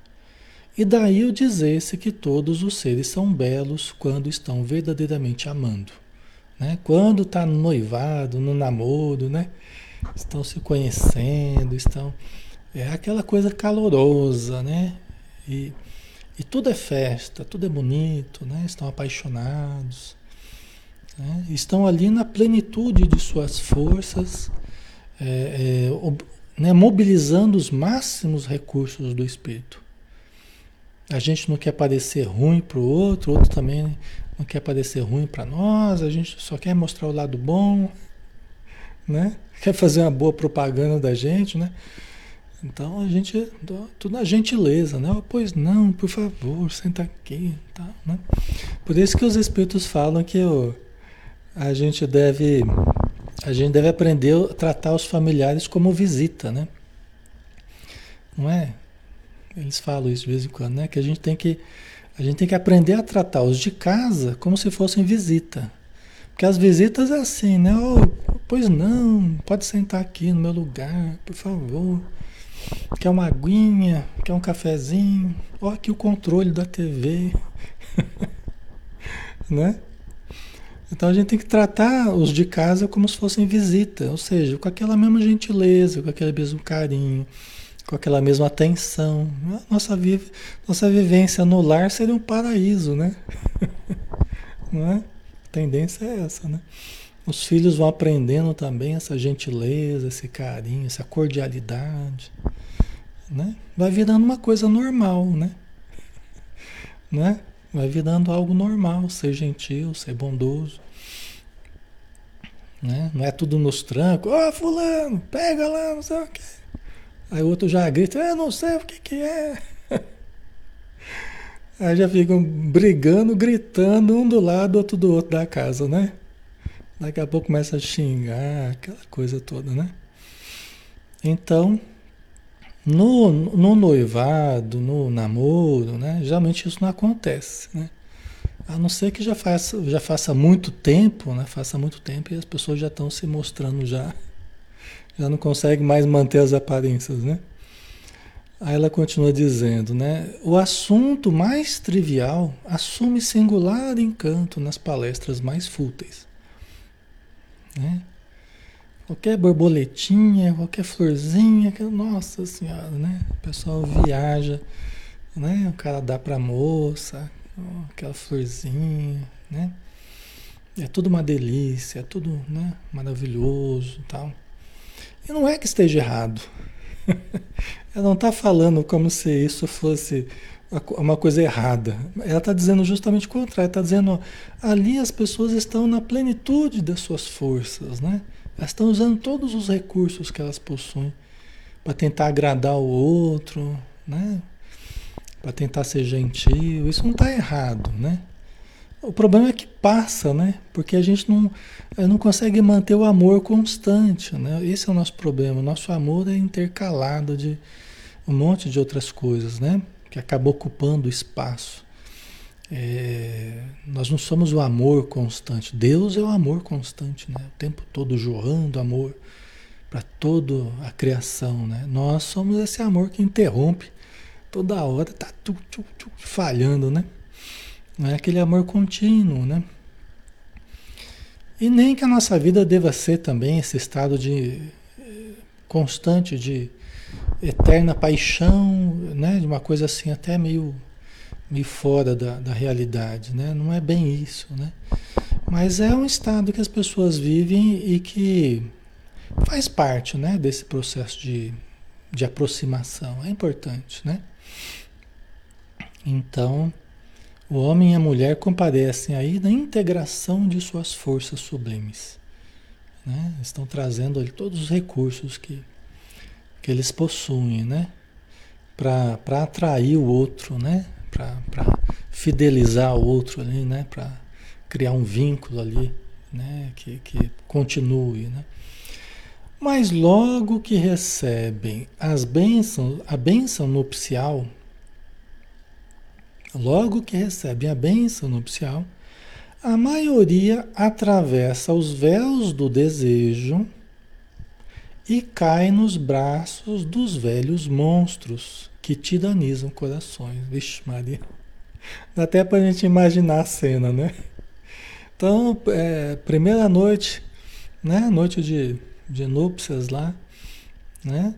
e daí o dizer-se que todos os seres são belos quando estão verdadeiramente amando. Né? Quando está no noivado, no namoro, né? estão se conhecendo, estão. É aquela coisa calorosa, né? E, e tudo é festa, tudo é bonito, né? Estão apaixonados, né? estão ali na plenitude de suas forças, é, é, né? mobilizando os máximos recursos do espírito. A gente não quer parecer ruim para o outro, o outro também não quer parecer ruim para nós, a gente só quer mostrar o lado bom, né? Quer fazer uma boa propaganda da gente, né? Então a gente, tudo na gentileza, né? Pois não, por favor, senta aqui, tá, né? Por isso que os espíritos falam que oh, a gente deve, a gente deve aprender a tratar os familiares como visita, né? Não é? Eles falam isso de vez em quando, né? Que a gente tem que a gente tem que aprender a tratar os de casa como se fossem visita. Porque as visitas é assim, né? Oh, pois não, pode sentar aqui no meu lugar, por favor. Quer uma aguinha? Quer um cafezinho? Ó, aqui o controle da TV. né? Então a gente tem que tratar os de casa como se fossem visita, ou seja, com aquela mesma gentileza, com aquele mesmo carinho com aquela mesma atenção. Nossa, nossa vivência no lar seria um paraíso, né? Não é? A tendência é essa, né? Os filhos vão aprendendo também essa gentileza, esse carinho, essa cordialidade, né? Vai virando uma coisa normal, né? né? Vai virando algo normal, ser gentil, ser bondoso. Né? Não é tudo nos trancos. Ó, oh, fulano, pega lá, não sei o quê. Aí o outro já grita, eu não sei o que que é. Aí já ficam brigando, gritando, um do lado, outro do outro da casa, né? Daqui a pouco começa a xingar, aquela coisa toda, né? Então, no, no noivado, no namoro, né? Geralmente isso não acontece, né? A não ser que já faça, já faça muito tempo, né? Faça muito tempo e as pessoas já estão se mostrando já. Já não conseguem mais manter as aparências, né? Aí ela continua dizendo, né? O assunto mais trivial assume singular encanto nas palestras mais fúteis. Né? Qualquer borboletinha, qualquer florzinha, que, nossa senhora, né? O pessoal viaja, né? O cara dá pra moça, aquela florzinha, né? É tudo uma delícia, é tudo né, maravilhoso tal. E não é que esteja errado. Ela não está falando como se isso fosse uma coisa errada. Ela está dizendo justamente o contrário. Está dizendo, ó, ali as pessoas estão na plenitude das suas forças, né? Elas estão usando todos os recursos que elas possuem para tentar agradar o outro, né? Para tentar ser gentil. Isso não está errado, né? O problema é que passa, né? Porque a gente não, eh, não consegue manter o amor constante, né? Esse é o nosso problema. O nosso amor é intercalado de um monte de outras coisas, né? Que acabou ocupando espaço. É, nós não somos o amor constante. Deus é o amor constante, né? O tempo todo jorrando amor para toda a criação, né? Nós somos esse amor que interrompe toda hora, tá falhando, né? Não é aquele amor contínuo, né? E nem que a nossa vida deva ser também esse estado de eh, constante de eterna paixão, né? De uma coisa assim até meio meio fora da, da realidade, né? Não é bem isso, né? Mas é um estado que as pessoas vivem e que faz parte, né? Desse processo de, de aproximação. É importante, né? Então, o homem e a mulher comparecem aí na integração de suas forças sublimes. Né? Estão trazendo ali todos os recursos que, que eles possuem, né? Para atrair o outro, né? para fidelizar o outro ali, né? Para criar um vínculo ali, né? Que, que continue, né? Mas logo que recebem as bênçãos, a bênção nupcial, logo que recebem a bênção nupcial, a maioria atravessa os véus do desejo e cai nos braços dos velhos monstros que tiranizam corações. Vixe, Maria. Dá até para a gente imaginar a cena, né? Então, é, primeira noite, né? Noite de, de núpcias lá, né?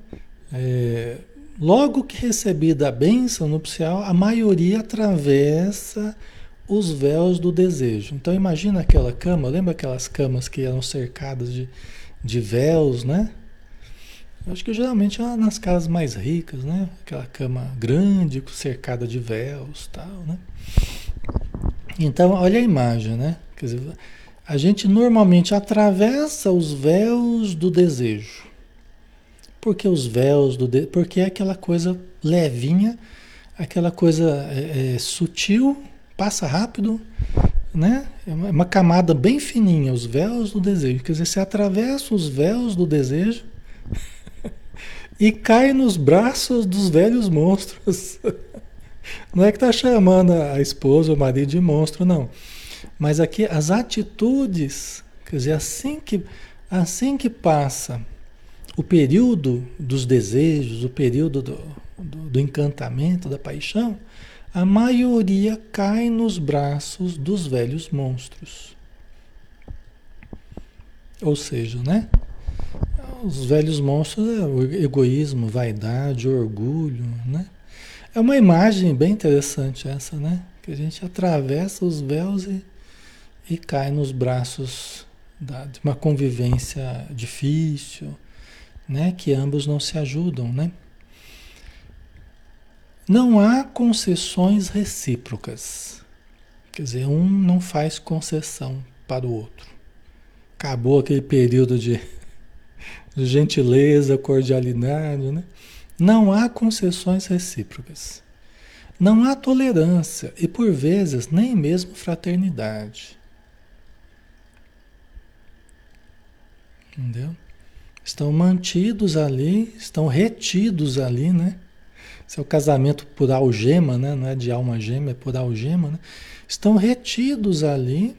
É, logo que recebida a bênção nupcial, a maioria atravessa os véus do desejo. Então imagina aquela cama, lembra aquelas camas que eram cercadas de, de véus, né? Acho que geralmente é nas casas mais ricas, né? Aquela cama grande, cercada de véus tal, né? Então, olha a imagem, né? Quer dizer, a gente normalmente atravessa os véus do desejo. Porque os véus do de... porque é aquela coisa levinha, aquela coisa é, é, sutil, passa rápido, né? É uma, uma camada bem fininha, os véus do desejo. Quer dizer, você atravessa os véus do desejo e cai nos braços dos velhos monstros. Não é que está chamando a esposa ou o marido de monstro, não. Mas aqui as atitudes, quer dizer, assim que, assim que passa o período dos desejos, o período do, do, do encantamento, da paixão, a maioria cai nos braços dos velhos monstros. Ou seja, né? Os velhos monstros é o egoísmo, vaidade, orgulho, né? É uma imagem bem interessante essa, né? Que a gente atravessa os véus e, e cai nos braços da, de uma convivência difícil, né? Que ambos não se ajudam, né? Não há concessões recíprocas. Quer dizer, um não faz concessão para o outro. Acabou aquele período de, de gentileza, cordialidade, né? Não há concessões recíprocas. Não há tolerância e, por vezes, nem mesmo fraternidade. Entendeu? Estão mantidos ali, estão retidos ali, né? Esse é o casamento por algema, né? Não é de alma gêmea, é por algema, né? Estão retidos ali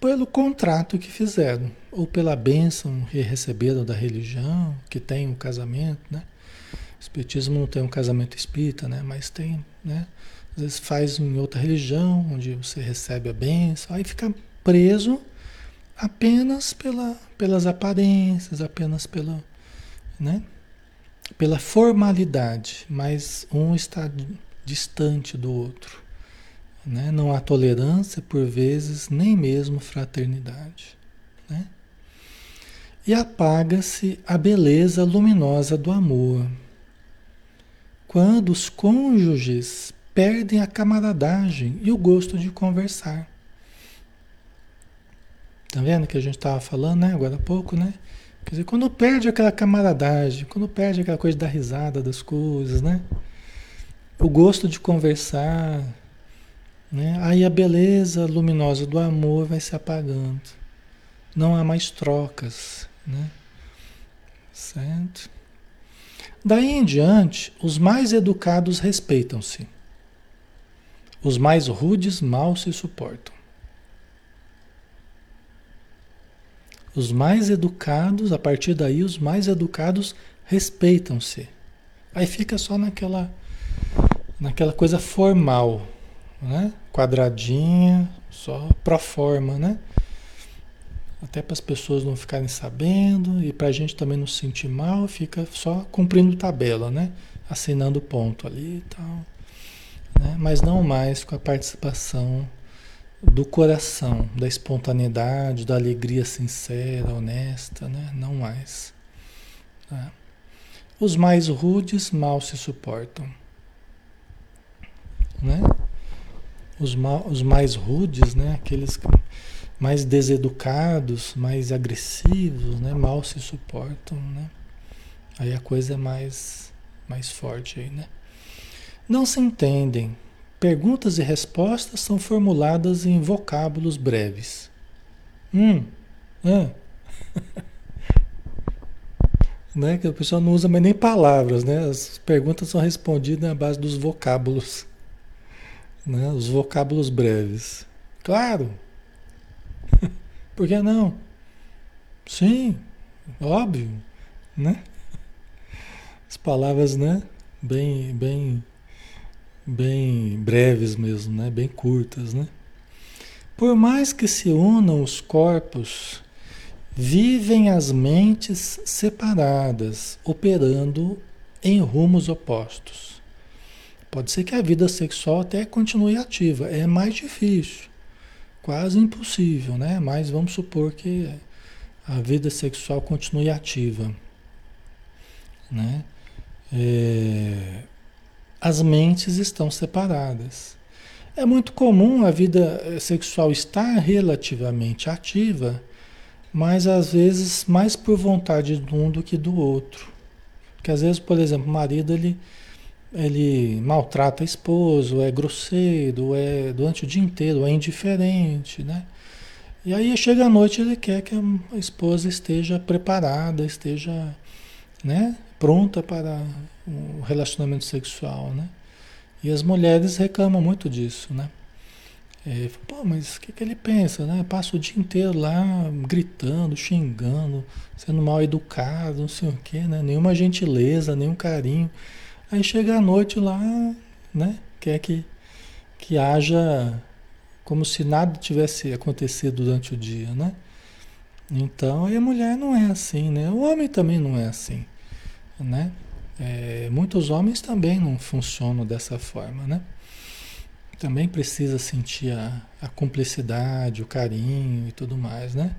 pelo contrato que fizeram, ou pela bênção que receberam da religião, que tem um casamento, né? O espiritismo não tem um casamento espírita, né? Mas tem, né? Às vezes faz em outra religião, onde você recebe a bênção, aí fica preso apenas pela, pelas aparências, apenas pela, né? pela formalidade, mas um está distante do outro. Né? Não há tolerância, por vezes, nem mesmo fraternidade. Né? E apaga-se a beleza luminosa do amor. Quando os cônjuges perdem a camaradagem e o gosto de conversar. Tá vendo que a gente estava falando, né? Agora há pouco, né? Quer dizer, quando perde aquela camaradagem, quando perde aquela coisa da risada das coisas, né? O gosto de conversar, né? Aí a beleza luminosa do amor vai se apagando. Não há mais trocas, né? Certo? Daí em diante, os mais educados respeitam-se. Os mais rudes mal se suportam. Os mais educados, a partir daí, os mais educados respeitam-se. Aí fica só naquela, naquela coisa formal, né? Quadradinha, só pro forma, né? Até para as pessoas não ficarem sabendo e para a gente também não se sentir mal, fica só cumprindo tabela, né? Assinando ponto ali e tal. Né? Mas não mais com a participação do coração, da espontaneidade, da alegria sincera, honesta, né? Não mais. Tá? Os mais rudes mal se suportam, né? Os, mal, os mais rudes, né? Aqueles mais deseducados, mais agressivos, né? Mal se suportam, né? Aí a coisa é mais, mais forte aí, né? Não se entendem, Perguntas e respostas são formuladas em vocábulos breves. Hum, ah. né? Que a pessoa não usa mais nem palavras, né? As perguntas são respondidas na base dos vocábulos, né? Os vocábulos breves. Claro. Por que não? Sim, óbvio, né? As palavras, né? Bem, bem bem breves mesmo, né? bem curtas. Né? Por mais que se unam os corpos, vivem as mentes separadas, operando em rumos opostos. Pode ser que a vida sexual até continue ativa, é mais difícil, quase impossível, né? Mas vamos supor que a vida sexual continue ativa, né? É, as mentes estão separadas. É muito comum a vida eh, sexual estar relativamente ativa, mas às vezes mais por vontade de um do que do outro. Porque às vezes, por exemplo, o marido ele, ele maltrata a esposa, ou é grosseiro, ou é durante o dia inteiro, ou é indiferente, né? E aí chega a noite ele quer que a esposa esteja preparada, esteja né, pronta para o relacionamento sexual, né? E as mulheres reclamam muito disso, né? É, Pô, mas o que, que ele pensa, né? Passa o dia inteiro lá gritando, xingando, sendo mal educado, não sei o quê, né? Nenhuma gentileza, nenhum carinho. Aí chega a noite lá, né? Quer que, que haja como se nada tivesse acontecido durante o dia, né? Então, a mulher não é assim, né? O homem também não é assim, né? É, muitos homens também não funcionam dessa forma, né? Também precisa sentir a, a cumplicidade, o carinho e tudo mais, né?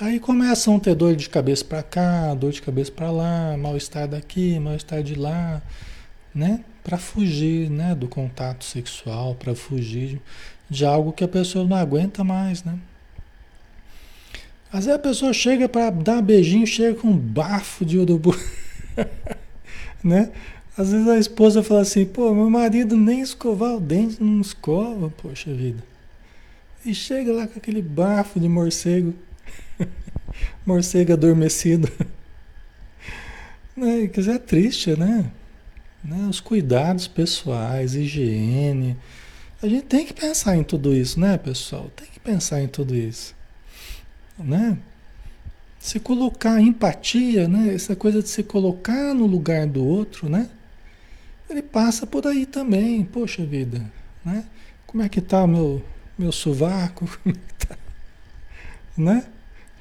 Aí começam a ter dor de cabeça para cá, dor de cabeça para lá, mal-estar daqui, mal-estar de lá, né? para fugir, né, do contato sexual, para fugir de algo que a pessoa não aguenta mais, né? Às vezes a pessoa chega para dar beijinho, chega com um bafo de urubu, né? Às vezes a esposa fala assim, pô, meu marido nem escovar o dente, não escova, poxa vida. E chega lá com aquele bafo de morcego, morcego adormecido. Né? Quer dizer, é triste, né? né? Os cuidados pessoais, higiene. A gente tem que pensar em tudo isso, né, pessoal? Tem que pensar em tudo isso. Né? Se colocar empatia, né? Essa coisa de se colocar no lugar do outro, né? Ele passa por aí também, poxa vida, né? Como é que tá meu, meu sovaco? É tá? Né?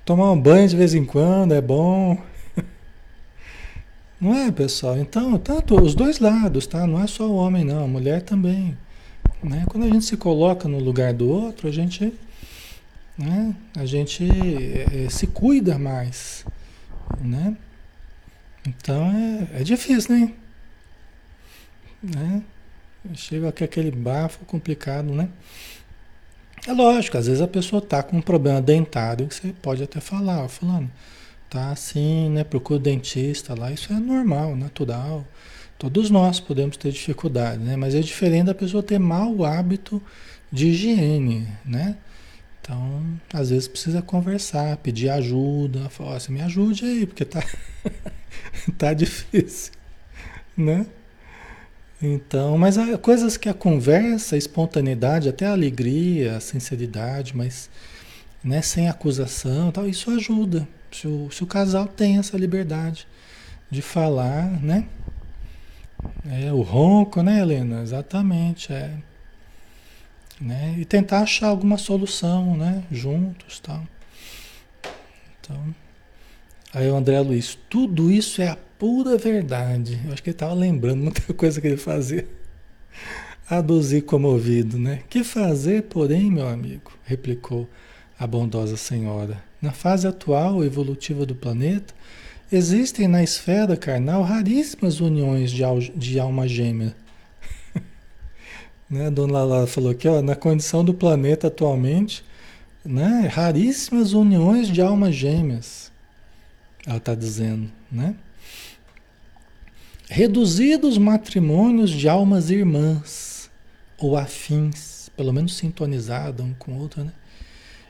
Tomar um banho de vez em quando é bom. Não é, pessoal? Então, tanto os dois lados, tá? Não é só o homem, não, a mulher também. Né? Quando a gente se coloca no lugar do outro, a gente, né? a gente é, se cuida mais. Né? Então é, é difícil, né? né? Chega aqui aquele bafo complicado, né? É lógico, às vezes a pessoa tá com um problema dentário que você pode até falar, ó, tá assim, né? Procura o dentista lá, isso é normal, natural. Todos nós podemos ter dificuldade, né? Mas é diferente da pessoa ter mau hábito de higiene, né? Então, às vezes precisa conversar, pedir ajuda, falar assim, me ajude aí, porque tá, tá difícil, né? Então, mas há coisas que a conversa, a espontaneidade, até a alegria, a sinceridade, mas né, sem acusação, tal, isso ajuda. Se o, se o casal tem essa liberdade de falar, né? É, o ronco, né, Helena? Exatamente, é. Né? E tentar achar alguma solução, né? Juntos, tal. Então, aí o André Luiz, tudo isso é a pura verdade. Eu acho que ele estava lembrando muita coisa que ele fazia. Aduzir comovido, né? Que fazer, porém, meu amigo? Replicou a bondosa senhora. Na fase atual evolutiva do planeta, existem na esfera carnal raríssimas uniões de, de alma gêmea. Né? A dona Lala falou que ó, na condição do planeta atualmente, né? raríssimas uniões de almas gêmeas. Ela está dizendo, né? Reduzidos matrimônios de almas irmãs ou afins, pelo menos sintonizadas um com o outro, né?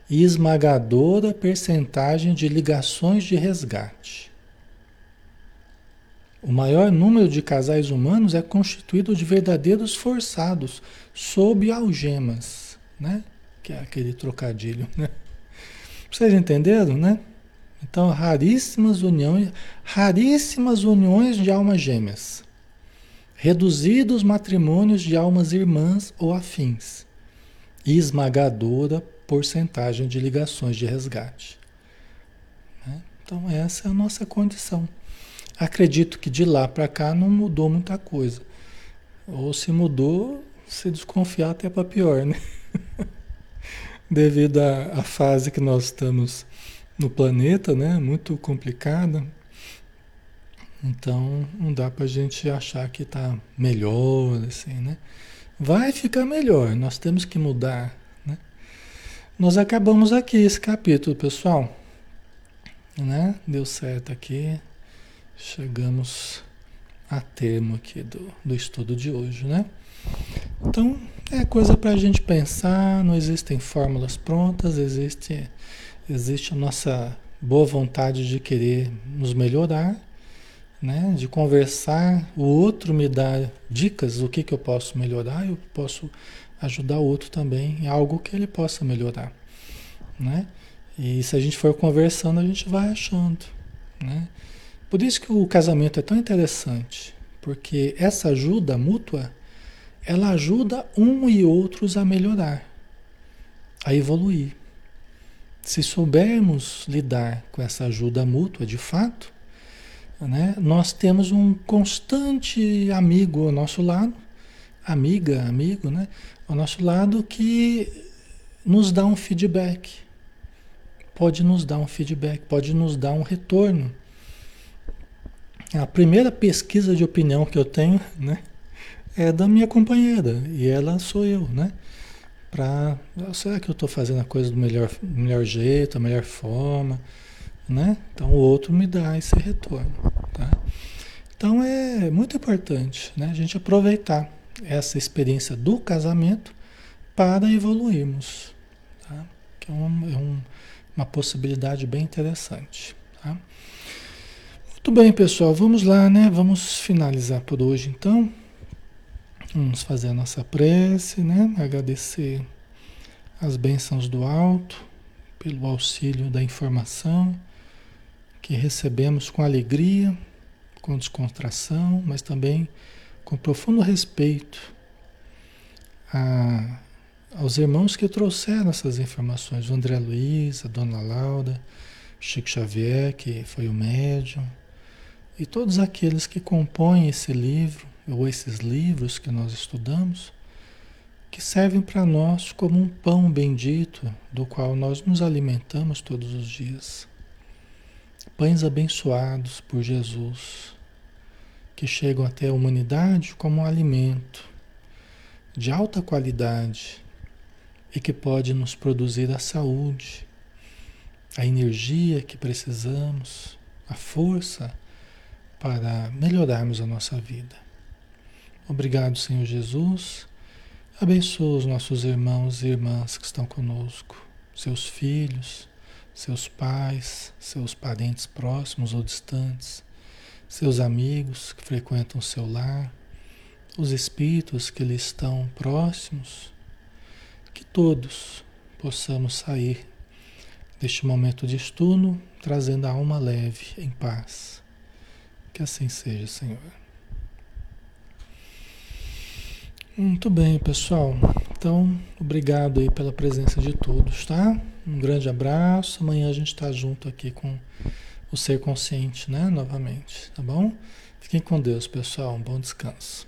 E esmagadora percentagem de ligações de resgate. O maior número de casais humanos é constituído de verdadeiros forçados sob algemas, né? Que é aquele trocadilho, né? Vocês entenderam, né? Então, raríssimas uniões, raríssimas uniões de almas gêmeas. Reduzidos matrimônios de almas irmãs ou afins. E esmagadora porcentagem de ligações de resgate. Né? Então, essa é a nossa condição. Acredito que de lá para cá não mudou muita coisa. Ou se mudou, se desconfiar até para pior, né? Devido à fase que nós estamos no planeta, né? Muito complicada. Então não dá para a gente achar que está melhor, assim, né? Vai ficar melhor, nós temos que mudar, né? Nós acabamos aqui esse capítulo, pessoal. Né? Deu certo aqui. Chegamos a termo aqui do, do estudo de hoje, né? Então, é coisa para a gente pensar, não existem fórmulas prontas, existe existe a nossa boa vontade de querer nos melhorar, né? de conversar, o outro me dá dicas do que, que eu posso melhorar, eu posso ajudar o outro também em algo que ele possa melhorar. Né? E se a gente for conversando, a gente vai achando. Né? Por isso que o casamento é tão interessante, porque essa ajuda mútua, ela ajuda um e outros a melhorar, a evoluir. Se soubermos lidar com essa ajuda mútua de fato, né, nós temos um constante amigo ao nosso lado, amiga, amigo, né, ao nosso lado que nos dá um feedback. Pode nos dar um feedback, pode nos dar um retorno. A primeira pesquisa de opinião que eu tenho, né, é da minha companheira e ela sou eu, né? Pra, será que eu estou fazendo a coisa do melhor, melhor jeito, da melhor forma, né? Então o outro me dá esse retorno, tá? Então é muito importante, né? A gente aproveitar essa experiência do casamento para evoluirmos, tá? Que é, um, é um, uma possibilidade bem interessante? Muito bem, pessoal, vamos lá, né? Vamos finalizar por hoje, então. Vamos fazer a nossa prece, né? Agradecer as bênçãos do alto pelo auxílio da informação que recebemos com alegria, com descontração, mas também com profundo respeito a, aos irmãos que trouxeram essas informações, o André Luiz, a Dona Laura, Chico Xavier, que foi o médium, e todos aqueles que compõem esse livro, ou esses livros que nós estudamos, que servem para nós como um pão bendito do qual nós nos alimentamos todos os dias. Pães abençoados por Jesus, que chegam até a humanidade como um alimento de alta qualidade e que pode nos produzir a saúde, a energia que precisamos, a força para melhorarmos a nossa vida. Obrigado, Senhor Jesus. Abençoa os nossos irmãos e irmãs que estão conosco, seus filhos, seus pais, seus parentes próximos ou distantes, seus amigos que frequentam o seu lar, os espíritos que lhe estão próximos, que todos possamos sair deste momento de estudo trazendo a alma leve, em paz. Que assim seja, Senhor. Muito bem, pessoal. Então, obrigado aí pela presença de todos, tá? Um grande abraço. Amanhã a gente está junto aqui com o Ser Consciente, né? Novamente, tá bom? Fiquem com Deus, pessoal. Um bom descanso.